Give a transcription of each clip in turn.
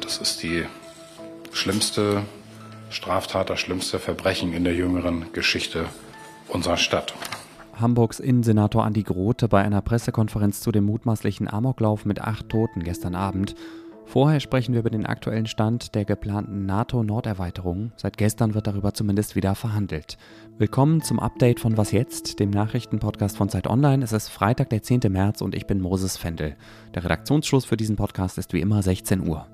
Das ist die schlimmste Straftat, das schlimmste Verbrechen in der jüngeren Geschichte unserer Stadt. Hamburgs Innensenator Andi Grote bei einer Pressekonferenz zu dem mutmaßlichen Amoklauf mit acht Toten gestern Abend. Vorher sprechen wir über den aktuellen Stand der geplanten NATO-Norderweiterung. Seit gestern wird darüber zumindest wieder verhandelt. Willkommen zum Update von Was jetzt, dem Nachrichtenpodcast von Zeit Online. Es ist Freitag, der 10. März und ich bin Moses Fendel. Der Redaktionsschluss für diesen Podcast ist wie immer 16 Uhr.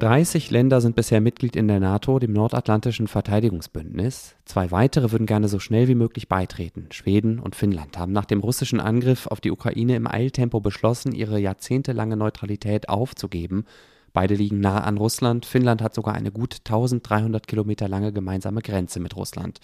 30 Länder sind bisher Mitglied in der NATO, dem Nordatlantischen Verteidigungsbündnis. Zwei weitere würden gerne so schnell wie möglich beitreten. Schweden und Finnland haben nach dem russischen Angriff auf die Ukraine im Eiltempo beschlossen, ihre jahrzehntelange Neutralität aufzugeben. Beide liegen nah an Russland. Finnland hat sogar eine gut 1300 Kilometer lange gemeinsame Grenze mit Russland.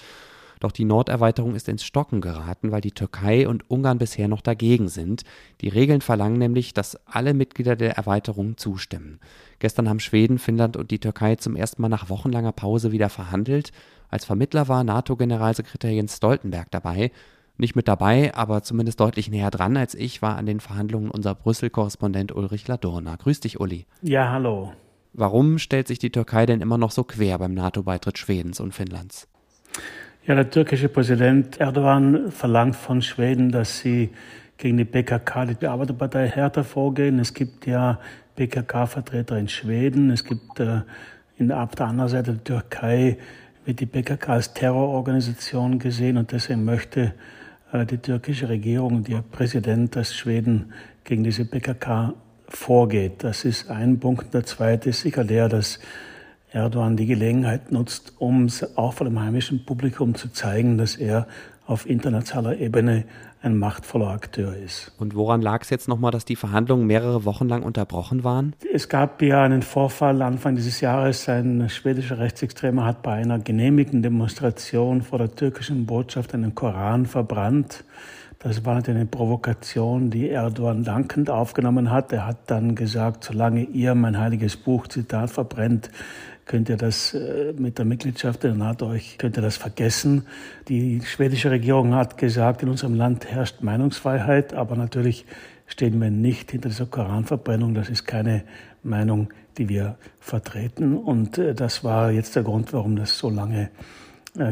Doch die Norderweiterung ist ins Stocken geraten, weil die Türkei und Ungarn bisher noch dagegen sind. Die Regeln verlangen nämlich, dass alle Mitglieder der Erweiterung zustimmen. Gestern haben Schweden, Finnland und die Türkei zum ersten Mal nach wochenlanger Pause wieder verhandelt. Als Vermittler war NATO-Generalsekretär Jens Stoltenberg dabei. Nicht mit dabei, aber zumindest deutlich näher dran als ich war an den Verhandlungen unser Brüssel-Korrespondent Ulrich Ladurna. Grüß dich, Uli. Ja, hallo. Warum stellt sich die Türkei denn immer noch so quer beim NATO-Beitritt Schwedens und Finnlands? Ja, der türkische Präsident Erdogan verlangt von Schweden, dass sie gegen die PKK, die Arbeiterpartei, härter vorgehen. Es gibt ja PKK-Vertreter in Schweden. Es gibt äh, in, auf der anderen Seite der Türkei wird die PKK als Terrororganisation gesehen und deswegen möchte äh, die türkische Regierung ihr Präsident, dass Schweden gegen diese PKK vorgeht. Das ist ein Punkt. Der zweite ist sicher der, dass Erdogan die Gelegenheit nutzt, um auch vor dem heimischen Publikum zu zeigen, dass er auf internationaler Ebene ein machtvoller Akteur ist. Und woran lag es jetzt nochmal, dass die Verhandlungen mehrere Wochen lang unterbrochen waren? Es gab ja einen Vorfall Anfang dieses Jahres. Ein schwedischer Rechtsextremer hat bei einer genehmigten Demonstration vor der türkischen Botschaft einen Koran verbrannt. Das war eine Provokation, die Erdogan dankend aufgenommen hat. Er hat dann gesagt, solange ihr mein heiliges Buch, Zitat, verbrennt, könnt ihr das äh, mit der Mitgliedschaft in der NATO euch, könnt ihr das vergessen. Die schwedische Regierung hat gesagt, in unserem Land herrscht Meinungsfreiheit, aber natürlich stehen wir nicht hinter dieser Koranverbrennung. Das ist keine Meinung, die wir vertreten. Und äh, das war jetzt der Grund, warum das so lange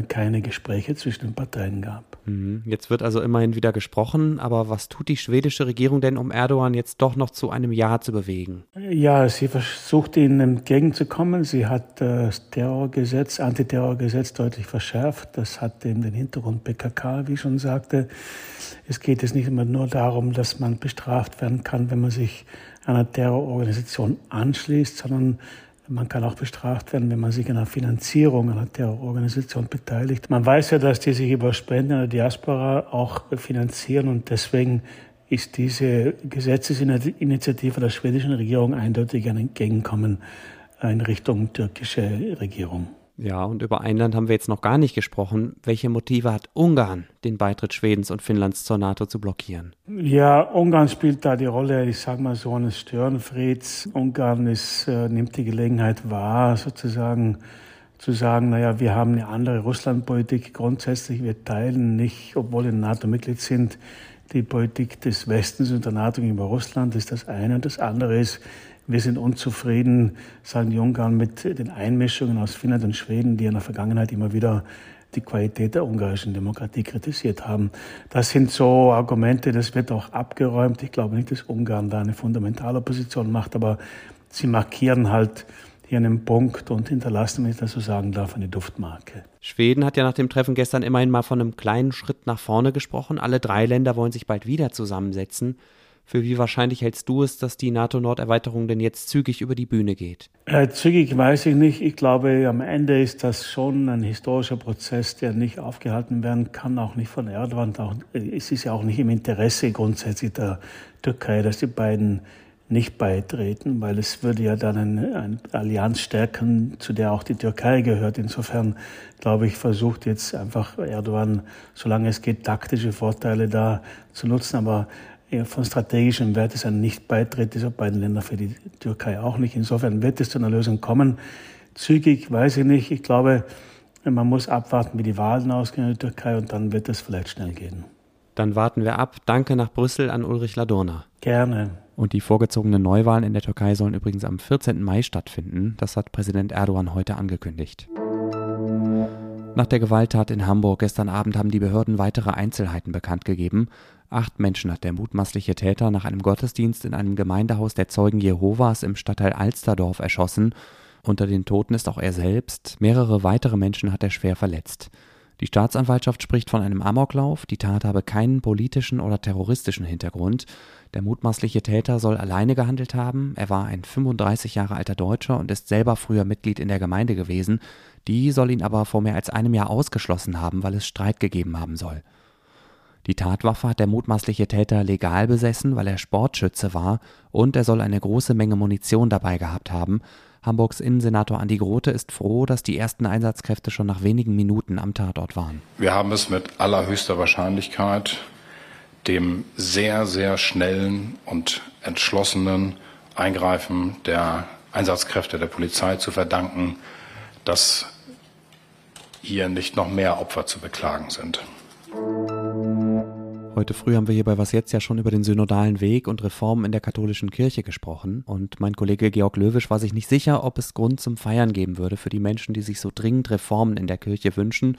keine Gespräche zwischen den Parteien gab. Mhm. Jetzt wird also immerhin wieder gesprochen, aber was tut die schwedische Regierung denn, um Erdogan jetzt doch noch zu einem Ja zu bewegen? Ja, sie versucht ihnen entgegenzukommen. Sie hat das Terrorgesetz, Antiterrorgesetz deutlich verschärft. Das hat eben den Hintergrund PKK, wie ich schon sagte. Es geht jetzt nicht immer nur darum, dass man bestraft werden kann, wenn man sich einer Terrororganisation anschließt, sondern man kann auch bestraft werden, wenn man sich an der Finanzierung einer Terrororganisation beteiligt. Man weiß ja, dass die sich über Spenden in der Diaspora auch finanzieren und deswegen ist diese Gesetzesinitiative der schwedischen Regierung eindeutig ein Entgegenkommen in Richtung türkische Regierung. Ja, und über ein Land haben wir jetzt noch gar nicht gesprochen. Welche Motive hat Ungarn, den Beitritt Schwedens und Finnlands zur NATO zu blockieren? Ja, Ungarn spielt da die Rolle, ich sage mal so, eines Störenfrieds. Ungarn ist, äh, nimmt die Gelegenheit wahr, sozusagen zu sagen, naja, wir haben eine andere Russlandpolitik grundsätzlich. Wir teilen nicht, obwohl wir NATO-Mitglied sind, die Politik des Westens und der NATO gegenüber Russland. Ist das eine. Und das andere ist, wir sind unzufrieden, sagen die Ungarn, mit den Einmischungen aus Finnland und Schweden, die in der Vergangenheit immer wieder die Qualität der ungarischen Demokratie kritisiert haben. Das sind so Argumente, das wird auch abgeräumt. Ich glaube nicht, dass Ungarn da eine fundamentale Position macht, aber sie markieren halt hier einen Punkt und hinterlassen, wenn ich das so sagen darf, eine Duftmarke. Schweden hat ja nach dem Treffen gestern immerhin mal von einem kleinen Schritt nach vorne gesprochen. Alle drei Länder wollen sich bald wieder zusammensetzen. Für wie wahrscheinlich hältst du es, dass die NATO-Norderweiterung denn jetzt zügig über die Bühne geht? Äh, zügig weiß ich nicht. Ich glaube, am Ende ist das schon ein historischer Prozess, der nicht aufgehalten werden kann, auch nicht von Erdogan. Auch, äh, es ist ja auch nicht im Interesse grundsätzlich der Türkei, dass die beiden nicht beitreten, weil es würde ja dann eine, eine Allianz stärken, zu der auch die Türkei gehört. Insofern, glaube ich, versucht jetzt einfach Erdogan, solange es geht, taktische Vorteile da zu nutzen. Aber von strategischem Wert ist ein Nichtbeitritt dieser beiden Länder für die Türkei auch nicht. Insofern wird es zu einer Lösung kommen. Zügig weiß ich nicht. Ich glaube, Man muss abwarten, wie die Wahlen ausgehen in der Türkei und dann wird es vielleicht schnell gehen. Dann warten wir ab. Danke nach Brüssel an Ulrich Ladurner. Gerne. Und die vorgezogenen Neuwahlen in der Türkei sollen übrigens am 14. Mai stattfinden. Das hat Präsident Erdogan heute angekündigt. Nach der Gewalttat in Hamburg gestern Abend haben die Behörden weitere Einzelheiten bekannt gegeben. Acht Menschen hat der mutmaßliche Täter nach einem Gottesdienst in einem Gemeindehaus der Zeugen Jehovas im Stadtteil Alsterdorf erschossen. Unter den Toten ist auch er selbst. Mehrere weitere Menschen hat er schwer verletzt. Die Staatsanwaltschaft spricht von einem Amoklauf. Die Tat habe keinen politischen oder terroristischen Hintergrund. Der mutmaßliche Täter soll alleine gehandelt haben. Er war ein 35 Jahre alter Deutscher und ist selber früher Mitglied in der Gemeinde gewesen. Die soll ihn aber vor mehr als einem Jahr ausgeschlossen haben, weil es Streit gegeben haben soll. Die Tatwaffe hat der mutmaßliche Täter legal besessen, weil er Sportschütze war, und er soll eine große Menge Munition dabei gehabt haben. Hamburgs Innensenator Andi Grote ist froh, dass die ersten Einsatzkräfte schon nach wenigen Minuten am Tatort waren. Wir haben es mit allerhöchster Wahrscheinlichkeit dem sehr, sehr schnellen und entschlossenen Eingreifen der Einsatzkräfte der Polizei zu verdanken, dass hier nicht noch mehr Opfer zu beklagen sind. Heute früh haben wir hier bei Was Jetzt ja schon über den synodalen Weg und Reformen in der katholischen Kirche gesprochen. Und mein Kollege Georg Löwisch war sich nicht sicher, ob es Grund zum Feiern geben würde für die Menschen, die sich so dringend Reformen in der Kirche wünschen.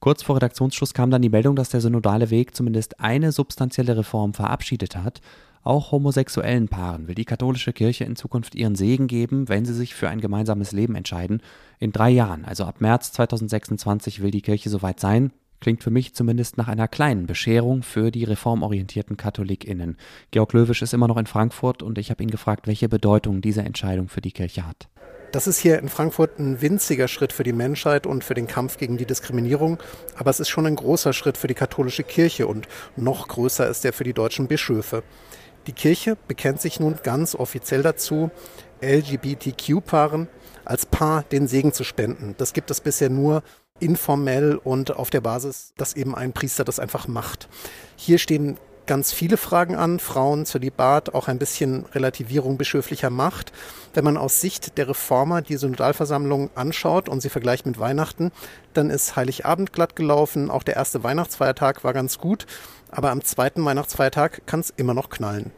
Kurz vor Redaktionsschluss kam dann die Meldung, dass der synodale Weg zumindest eine substanzielle Reform verabschiedet hat. Auch homosexuellen Paaren will die katholische Kirche in Zukunft ihren Segen geben, wenn sie sich für ein gemeinsames Leben entscheiden. In drei Jahren, also ab März 2026, will die Kirche soweit sein. Klingt für mich zumindest nach einer kleinen Bescherung für die reformorientierten KatholikInnen. Georg Löwisch ist immer noch in Frankfurt und ich habe ihn gefragt, welche Bedeutung diese Entscheidung für die Kirche hat. Das ist hier in Frankfurt ein winziger Schritt für die Menschheit und für den Kampf gegen die Diskriminierung, aber es ist schon ein großer Schritt für die katholische Kirche und noch größer ist er für die deutschen Bischöfe. Die Kirche bekennt sich nun ganz offiziell dazu, LGBTQ-Paaren als Paar den Segen zu spenden. Das gibt es bisher nur informell und auf der Basis, dass eben ein Priester das einfach macht. Hier stehen ganz viele Fragen an, Frauen, Zölibat, auch ein bisschen Relativierung bischöflicher Macht. Wenn man aus Sicht der Reformer die Synodalversammlung anschaut und sie vergleicht mit Weihnachten, dann ist Heiligabend glatt gelaufen, auch der erste Weihnachtsfeiertag war ganz gut, aber am zweiten Weihnachtsfeiertag kann es immer noch knallen.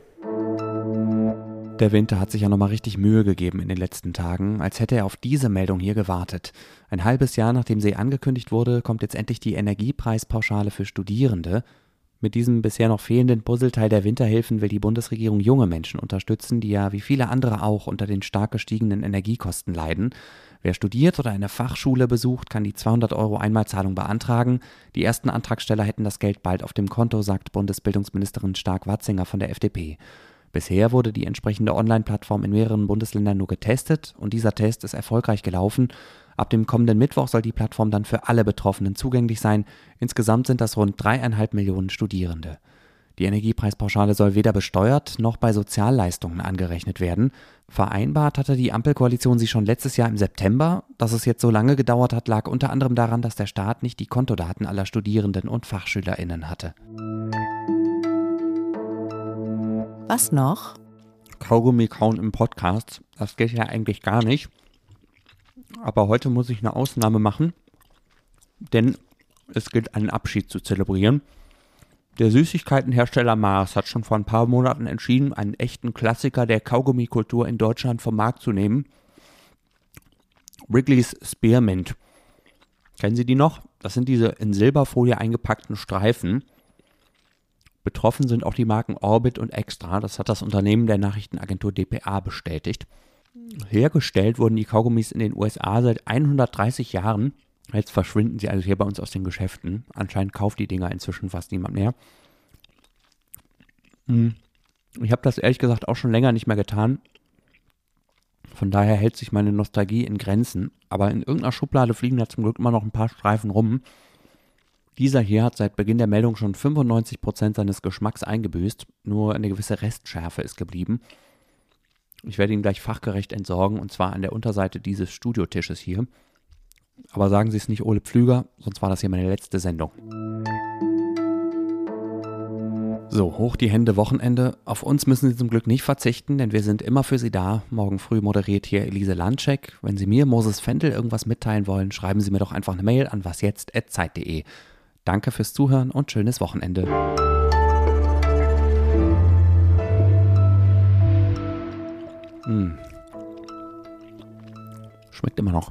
Der Winter hat sich ja nochmal richtig Mühe gegeben in den letzten Tagen, als hätte er auf diese Meldung hier gewartet. Ein halbes Jahr nachdem sie angekündigt wurde, kommt jetzt endlich die Energiepreispauschale für Studierende. Mit diesem bisher noch fehlenden Puzzleteil der Winterhilfen will die Bundesregierung junge Menschen unterstützen, die ja wie viele andere auch unter den stark gestiegenen Energiekosten leiden. Wer studiert oder eine Fachschule besucht, kann die 200 Euro Einmalzahlung beantragen. Die ersten Antragsteller hätten das Geld bald auf dem Konto, sagt Bundesbildungsministerin Stark-Watzinger von der FDP. Bisher wurde die entsprechende Online-Plattform in mehreren Bundesländern nur getestet und dieser Test ist erfolgreich gelaufen. Ab dem kommenden Mittwoch soll die Plattform dann für alle Betroffenen zugänglich sein. Insgesamt sind das rund dreieinhalb Millionen Studierende. Die Energiepreispauschale soll weder besteuert noch bei Sozialleistungen angerechnet werden. Vereinbart hatte die Ampelkoalition sie schon letztes Jahr im September. Dass es jetzt so lange gedauert hat, lag unter anderem daran, dass der Staat nicht die Kontodaten aller Studierenden und Fachschülerinnen hatte. Was noch? Kaugummi kauen im Podcast. Das geht ja eigentlich gar nicht. Aber heute muss ich eine Ausnahme machen, denn es gilt einen Abschied zu zelebrieren. Der Süßigkeitenhersteller Mars hat schon vor ein paar Monaten entschieden, einen echten Klassiker der Kaugummikultur in Deutschland vom Markt zu nehmen. Wrigley's Spearmint. Kennen Sie die noch? Das sind diese in Silberfolie eingepackten Streifen. Betroffen sind auch die Marken Orbit und Extra. Das hat das Unternehmen der Nachrichtenagentur dpa bestätigt. Hergestellt wurden die Kaugummis in den USA seit 130 Jahren. Jetzt verschwinden sie also hier bei uns aus den Geschäften. Anscheinend kauft die Dinger inzwischen fast niemand mehr. Hm. Ich habe das ehrlich gesagt auch schon länger nicht mehr getan. Von daher hält sich meine Nostalgie in Grenzen. Aber in irgendeiner Schublade fliegen da zum Glück immer noch ein paar Streifen rum. Dieser hier hat seit Beginn der Meldung schon 95% seines Geschmacks eingebüßt, nur eine gewisse Restschärfe ist geblieben. Ich werde ihn gleich fachgerecht entsorgen und zwar an der Unterseite dieses Studiotisches hier. Aber sagen Sie es nicht Ole Pflüger, sonst war das hier meine letzte Sendung. So, hoch die Hände Wochenende. Auf uns müssen Sie zum Glück nicht verzichten, denn wir sind immer für Sie da. Morgen früh moderiert hier Elise Landscheck. Wenn Sie mir, Moses Fendel, irgendwas mitteilen wollen, schreiben Sie mir doch einfach eine Mail an wasjetzt.zeit.de. Danke fürs Zuhören und schönes Wochenende. Mmh. Schmeckt immer noch.